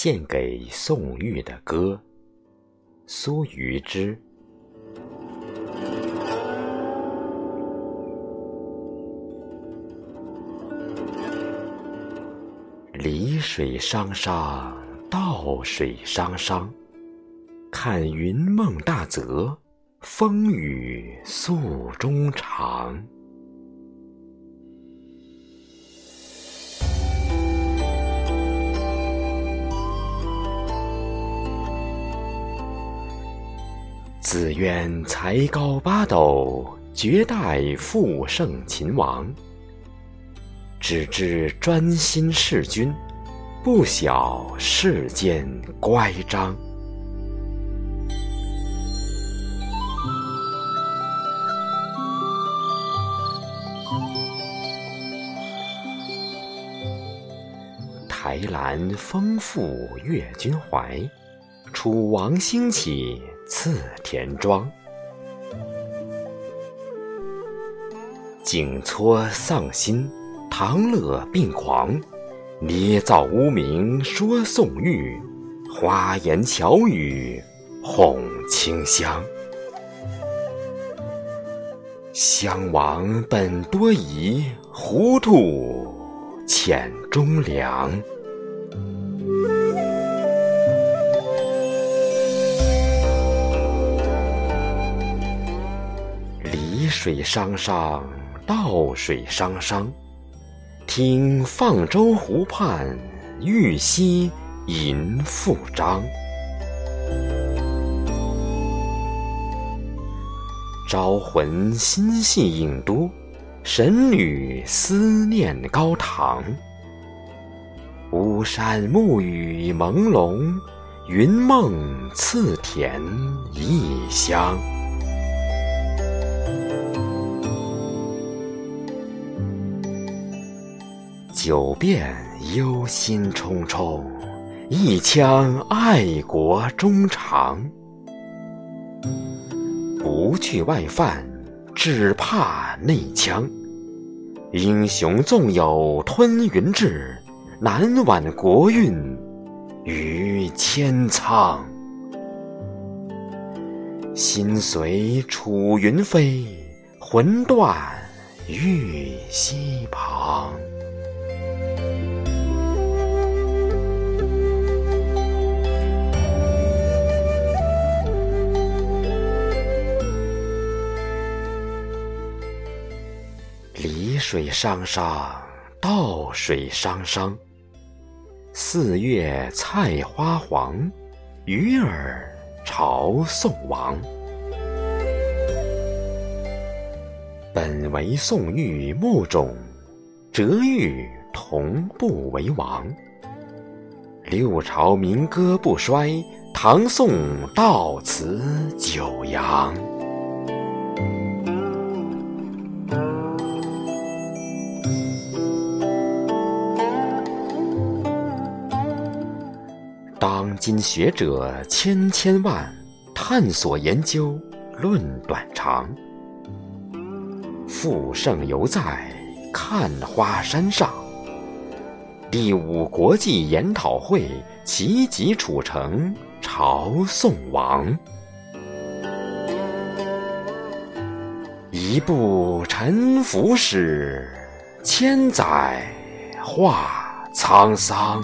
献给宋玉的歌，苏余之。离水汤汤，到水汤汤。看云梦大泽，风雨诉衷肠。自愿才高八斗，绝代复胜秦王。只知专心事君，不晓世间乖张。台兰丰富越君怀，楚王兴起。次田庄，景撮丧心，唐乐病狂，捏造污名说宋玉，花言巧语哄清香。襄王本多疑，糊涂浅忠良。水汤汤，到水汤汤。听放舟湖畔，玉溪吟复章。招魂心系郢都，神女思念高堂。巫山暮雨朦胧，云梦次田异乡。九遍忧心忡忡，一腔爱国衷肠。不惧外犯，只怕内强。英雄纵有吞云志，难挽国运于千苍。心随楚云飞，魂断玉溪旁。水汤汤，稻水汤汤。四月菜花黄，鱼儿朝宋王。本为宋玉墓冢，折玉同步为王。六朝民歌不衰，唐宋到此九阳。当今学者千千万，探索研究论短长。复盛犹在看花山上。第五国际研讨会齐集楚城朝宋王。一部沉浮史，千载化沧桑。